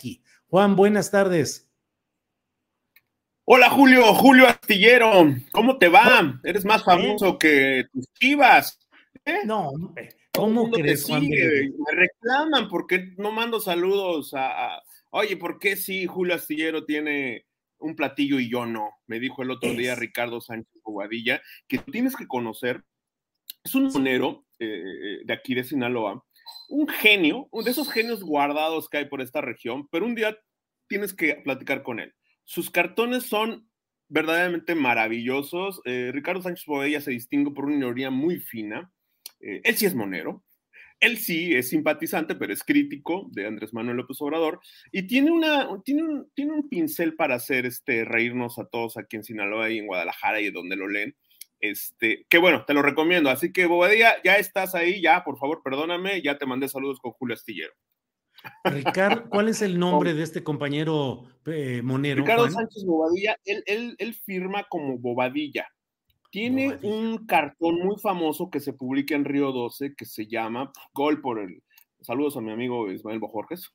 Aquí. Juan, buenas tardes. Hola Julio, Julio Astillero, ¿cómo te va? Eres más famoso que tus chivas. ¿eh? No, ¿cómo crees, Juan? Me reclaman porque no mando saludos a, a, Oye, ¿por qué si Julio Astillero tiene un platillo y yo no? Me dijo el otro día Ricardo Sánchez Bobadilla, que tienes que conocer. Es un monero eh, de aquí de Sinaloa, un genio, de esos genios guardados que hay por esta región, pero un día tienes que platicar con él. Sus cartones son verdaderamente maravillosos. Eh, Ricardo Sánchez Bobadilla se distingue por una ironía muy fina. Eh, él sí es monero. Él sí es simpatizante, pero es crítico de Andrés Manuel López Obrador y tiene, una, tiene, un, tiene un pincel para hacer este, reírnos a todos aquí en Sinaloa y en Guadalajara y donde lo leen. Este, que bueno, te lo recomiendo. Así que Bobadilla, ya estás ahí, ya, por favor, perdóname, ya te mandé saludos con Julio Astillero. Ricardo, ¿cuál es el nombre de este compañero eh, monero? Ricardo Sánchez Bobadilla, él, él, él, firma como Bobadilla. Tiene Bobadilla. un cartón muy famoso que se publica en Río 12 que se llama Gol por el. Saludos a mi amigo Ismael Bojorges.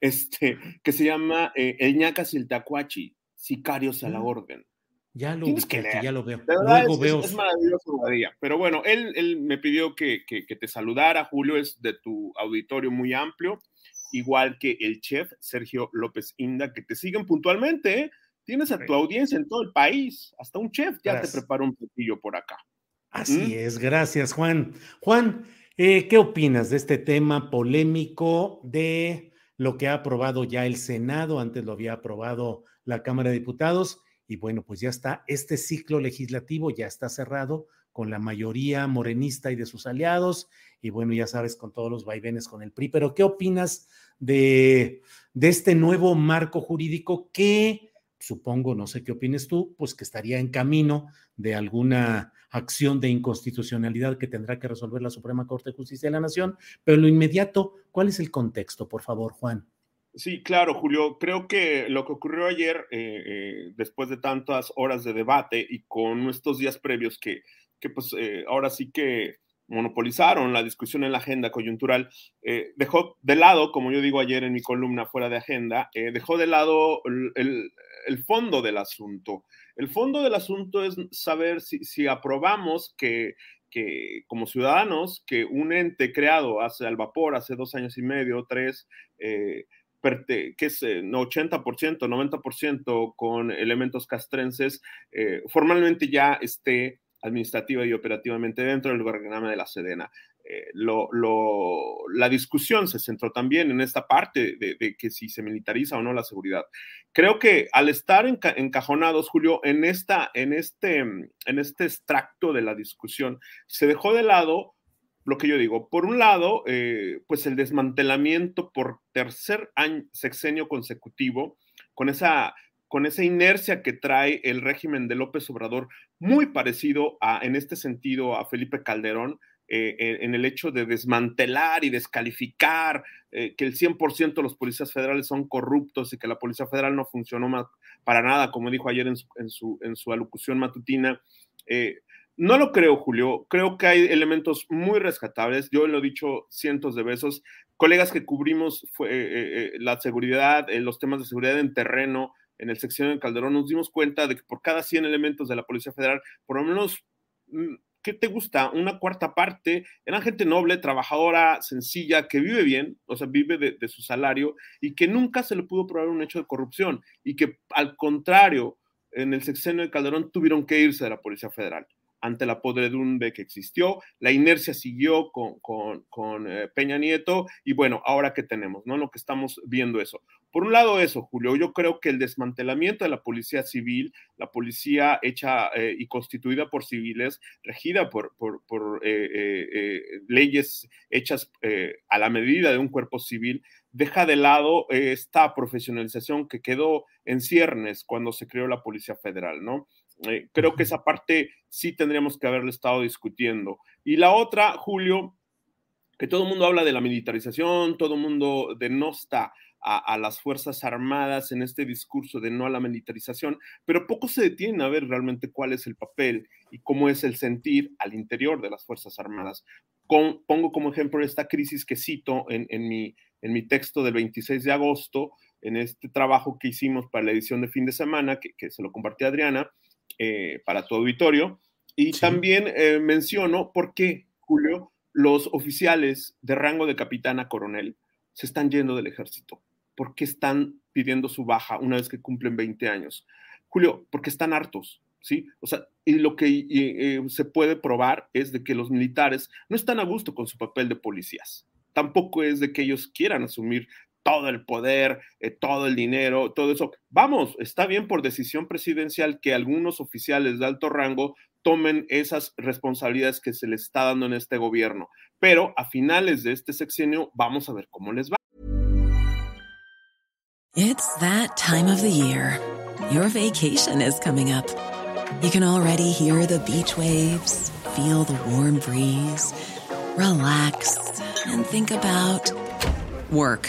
Este, que se llama eh, El ñacas y el tacuachi, sicarios a la orden. Ya lo, que leer. ya lo veo. Luego es, veo. Es, es, maravilloso Bobadilla. Pero bueno, él, él me pidió que, que, que te saludara. Julio es de tu auditorio muy amplio igual que el chef Sergio López Inda, que te siguen puntualmente. ¿eh? Tienes a tu audiencia en todo el país, hasta un chef ya gracias. te preparó un platillo por acá. Así ¿Mm? es, gracias Juan. Juan, eh, ¿qué opinas de este tema polémico de lo que ha aprobado ya el Senado? Antes lo había aprobado la Cámara de Diputados y bueno, pues ya está, este ciclo legislativo ya está cerrado con la mayoría morenista y de sus aliados, y bueno, ya sabes, con todos los vaivenes con el PRI, pero ¿qué opinas de, este nuevo marco jurídico que, supongo, no sé qué opines tú, pues que estaría en camino de alguna acción de inconstitucionalidad que tendrá que resolver la Suprema Corte de Justicia de la Nación, pero en lo inmediato, ¿cuál es el contexto, por favor, Juan? Sí, claro, Julio. Creo que lo que ocurrió ayer, eh, eh, después de tantas horas de debate y con estos días previos que, que pues eh, ahora sí que monopolizaron la discusión en la agenda coyuntural, dejó de lado, como yo digo ayer en mi columna fuera de agenda, dejó de lado el, el, fondo del asunto. El fondo del asunto es saber si, si aprobamos que, que, como ciudadanos, que un ente creado hace al vapor, hace dos años y medio, tres, que es 80%, 90% con elementos castrenses, eh, formalmente ya esté administrativa y operativamente dentro del organigrama de la Sedena. Eh, lo, la discusión se centró también en esta parte de, que si se militariza o no la seguridad. Creo que al estar enca encajonados, Julio, en, esta, en, este, en este extracto de la discusión, se dejó de lado lo que yo digo. Por un lado, eh, pues el desmantelamiento por tercer año, sexenio consecutivo, con esa con esa inercia que trae el régimen de López Obrador, muy parecido a, en este sentido a Felipe Calderón, eh, en el hecho de desmantelar y descalificar eh, que el 100% de los policías federales son corruptos y que la Policía Federal no funcionó más para nada, como dijo ayer en su, en su, en su alocución matutina. Eh, no lo creo, Julio. Creo que hay elementos muy rescatables. Yo lo he dicho cientos de veces. Colegas que cubrimos fue, la seguridad, los temas de seguridad en terreno, en el sección de Calderón, nos dimos cuenta de que por cada 100 elementos de la Policía Federal, por lo menos mm, ¿qué te gusta? Una cuarta parte, eran gente noble, trabajadora, sencilla, que vive bien, o sea, vive de, su salario y que nunca se le pudo probar un hecho de corrupción y que al contrario, en el sexenio de Calderón tuvieron que irse de la Policía Federal ante la podredumbre que existió, la inercia siguió con, con, eh, Peña Nieto y bueno, ahora qué tenemos, ¿no? Lo que estamos viendo eso. Por un lado eso, Julio, yo creo que el desmantelamiento de la policía civil, la policía hecha eh, y constituida por civiles, regida por, por, por eh, leyes hechas a la medida de un cuerpo civil, deja de lado esta profesionalización que quedó en ciernes cuando se creó la Policía Federal, ¿no? Eh, creo que esa parte sí tendríamos que haberle estado discutiendo. Y la otra, Julio, que todo el mundo habla de la militarización, todo el mundo denosta a, a, las Fuerzas Armadas en este discurso de no a la militarización, pero poco se detiene a ver realmente cuál es el papel y cómo es el sentir al interior de las Fuerzas Armadas. Con, pongo como ejemplo esta crisis que cito en, en, mi, en mi texto del 26 de agosto, en este trabajo que hicimos para la edición de fin de semana, que, que se lo compartí a Adriana, eh, para tu auditorio. Y también eh, menciono por qué, Julio, los oficiales de rango de capitán a coronel se están yendo del ejército. ¿Por qué están pidiendo su baja una vez que cumplen 20 años? Julio, porque están hartos, ¿sí? O sea, y lo que eh, se puede probar es de que los militares no están a gusto con su papel de policías. Tampoco es de que ellos quieran asumir todo el poder, eh, todo el dinero, todo eso. Vamos, está bien por decisión presidencial que algunos oficiales de alto rango tomen esas responsabilidades que se les está dando en este gobierno. Pero a finales de este sexenio vamos a ver cómo les va. It's that time of the year. Your vacation is coming up. You can already hear the beach waves, feel the warm breeze, relax and think about work.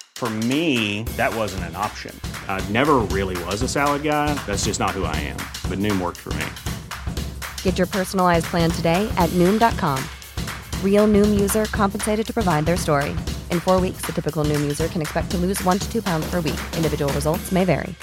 For me, that wasn't an option. I never really was a salad guy. That's just not who I am. But Noom worked for me. Get your personalized plan today at Noom.com. Real Noom user compensated to provide their story. In four weeks, the typical Noom user can expect to lose one to two pounds per week. Individual results may vary.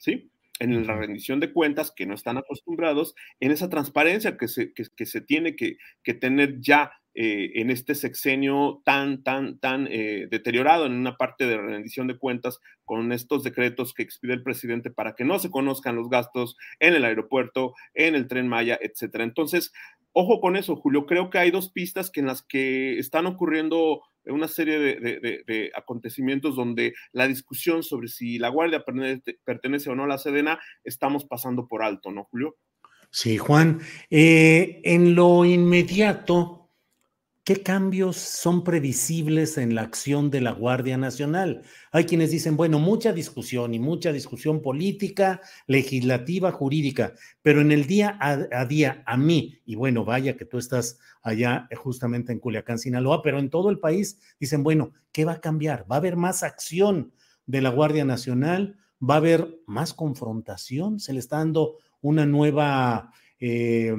Sí, en la rendición de cuentas que no están acostumbrados, en esa transparencia que se, que, que se tiene que, que tener ya Eh, en este sexenio tan, tan, tan eh, deteriorado en una parte de rendición de cuentas con estos decretos que expide el presidente para que no se conozcan los gastos en el aeropuerto, en el tren Maya, etcétera. Entonces, ojo con eso, Julio. Creo que hay dos pistas que en las que están ocurriendo una serie de, acontecimientos donde la discusión sobre si la Guardia pertenece, o no a la Sedena estamos pasando por alto, ¿no, Julio? Sí, Juan. Eh, en lo inmediato, ¿Qué cambios son previsibles en la acción de la Guardia Nacional? Hay quienes dicen, bueno, mucha discusión y mucha discusión política, legislativa, jurídica, pero en el día a, día, a mí, y bueno, vaya que tú estás allá eh, justamente en Culiacán, Sinaloa, pero en todo el país, dicen, bueno, ¿qué va a cambiar? ¿Va a haber más acción de la Guardia Nacional? ¿Va a haber más confrontación? ¿Se le está dando una nueva eh,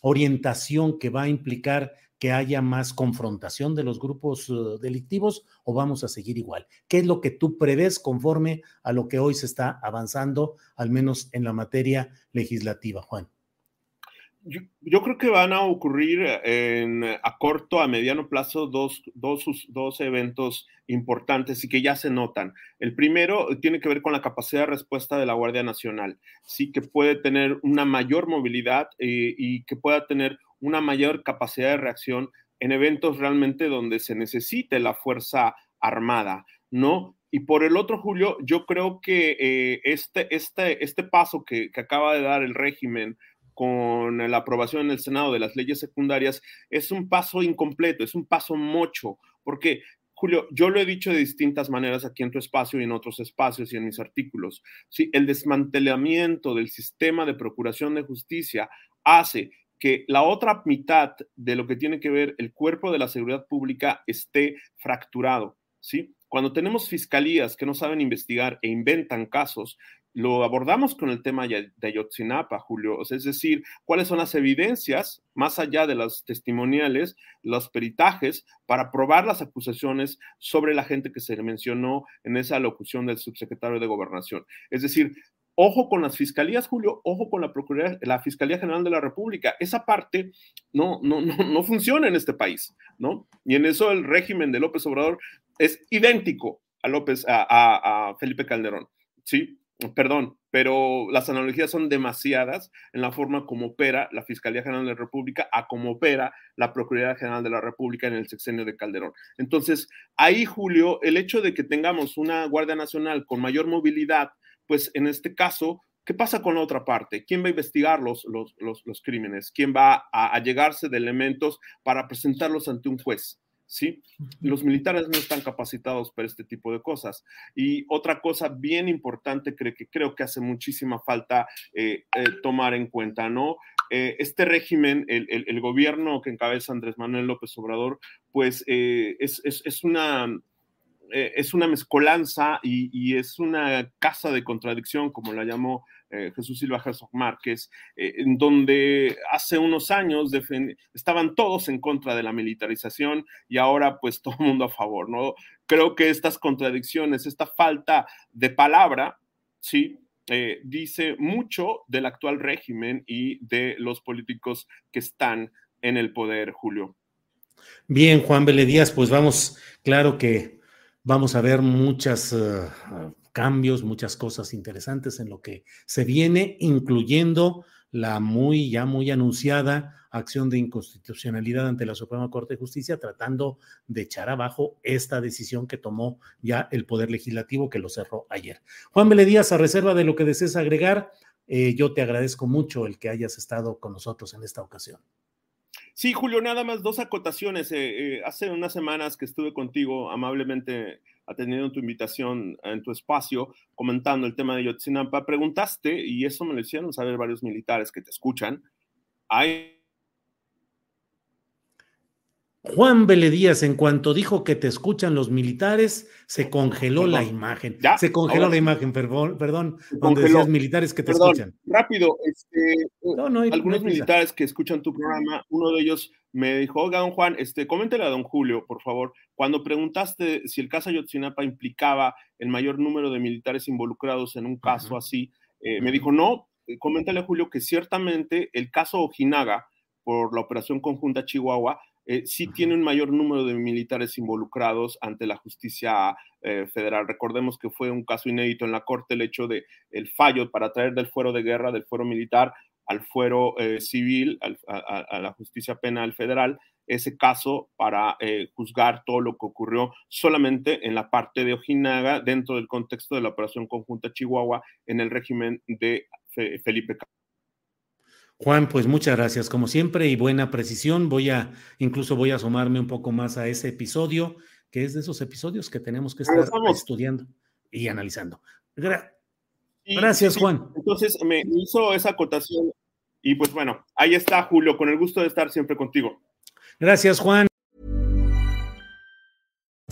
orientación que va a implicar que haya más confrontación de los grupos eh, delictivos o vamos a seguir igual? ¿Qué es lo que tú prevés conforme a lo que hoy se está avanzando, al menos en la materia legislativa, Juan? Yo, creo que van a ocurrir en, a corto, a mediano plazo, dos, dos, dos, eventos importantes y que ya se notan. El primero tiene que ver con la capacidad de respuesta de la Guardia Nacional, sí que puede tener una mayor movilidad eh, y que pueda tener una mayor capacidad de reacción en eventos realmente donde se necesite la fuerza armada, ¿no? Y por el otro, Julio, yo creo que eh, este, este, este paso que, que acaba de dar el régimen con la aprobación en el Senado de las leyes secundarias es un paso incompleto, es un paso mocho, porque Julio, yo lo he dicho de distintas maneras aquí en tu espacio y en otros espacios y en mis artículos. Sí, el desmantelamiento del sistema de procuración de justicia hace que la otra mitad de lo que tiene que ver el cuerpo de la seguridad pública esté fracturado, ¿sí? Cuando tenemos fiscalías que no saben investigar e inventan casos, lo abordamos con el tema de Ayotzinapa, Julio, es decir, cuáles son las evidencias, más allá de las testimoniales, los peritajes, para probar las acusaciones sobre la gente que se mencionó en esa locución del subsecretario de Gobernación. Es decir, ojo con las fiscalías, Julio, ojo con la Procuraduría, la Fiscalía General de la República. Esa parte no, no, no, no funciona en este país, ¿no? Y en eso el régimen de López Obrador es idéntico a López, a, a Felipe Calderón, ¿sí? perdón, pero las analogías son demasiadas en la forma como opera la Fiscalía General de la República a cómo opera la Procuraduría General de la República en el sexenio de Calderón. Entonces, ahí, Julio, el hecho de que tengamos una Guardia Nacional con mayor movilidad, pues en este caso, ¿qué pasa con la otra parte? ¿Quién va a investigar los, los, los, crímenes? ¿Quién va a, a llegarse de elementos para presentarlos ante un juez? ¿sí? Los militares no están capacitados para este tipo de cosas. Y otra cosa bien importante que, creo que hace muchísima falta eh, eh, tomar en cuenta, ¿no? Eh, este régimen, el, gobierno que encabeza Andrés Manuel López Obrador, pues es, una es una mezcolanza y, es una casa de contradicción, como la llamó eh, Jesús Silva Herzog Márquez, eh, en donde hace unos años estaban todos en contra de la militarización y ahora pues todo el mundo a favor, ¿no? Creo que estas contradicciones, esta falta de palabra, sí, eh, dice mucho del actual régimen y de los políticos que están en el poder, Julio. Bien, Juan Vélez Díaz, pues vamos, claro que vamos a ver muchas cambios, muchas cosas interesantes en lo que se viene, incluyendo la muy, ya muy anunciada acción de inconstitucionalidad ante la Suprema Corte de Justicia, tratando de echar abajo esta decisión que tomó ya el Poder Legislativo, que lo cerró ayer. Juan Vélez Díaz, a reserva de lo que desees agregar, eh, yo te agradezco mucho el que hayas estado con nosotros en esta ocasión. Sí, Julio, nada más dos acotaciones. Eh, eh, hace unas semanas que estuve contigo amablemente atendiendo tu invitación en tu espacio, comentando el tema de Yotzinapa, preguntaste, y eso me lo hicieron saber varios militares que te escuchan, hay Juan Díaz, en cuanto dijo que te escuchan los militares, se congeló la imagen. Se congeló la imagen, perdón, perdón donde decías militares que te escuchan. Rápido, este, algunos militares que escuchan tu programa, uno de ellos me dijo, oiga, don Juan, este, coméntele a don Julio, por favor, cuando preguntaste si el caso Ayotzinapa implicaba el mayor número de militares involucrados en un caso así, eh, me dijo, no, eh, coméntale a Julio que ciertamente el caso Ojinaga, por la operación conjunta Chihuahua, eh, sí tiene un mayor número de militares involucrados ante la justicia eh, federal. Recordemos que fue un caso inédito en la Corte el hecho de el fallo para traer del fuero de guerra, del fuero militar al fuero eh, civil, a, la justicia penal federal, ese caso para juzgar todo lo que ocurrió solamente en la parte de Ojinaga dentro del contexto de la operación conjunta Chihuahua en el régimen de Felipe Juan, pues muchas gracias como siempre y buena precisión. Voy a, incluso voy a asomarme un poco más a ese episodio, que es de esos episodios que tenemos que estar estudiando y analizando. gracias, Juan. Entonces me hizo esa acotación y pues bueno, ahí está Julio, con el gusto de estar siempre contigo. Gracias, Juan.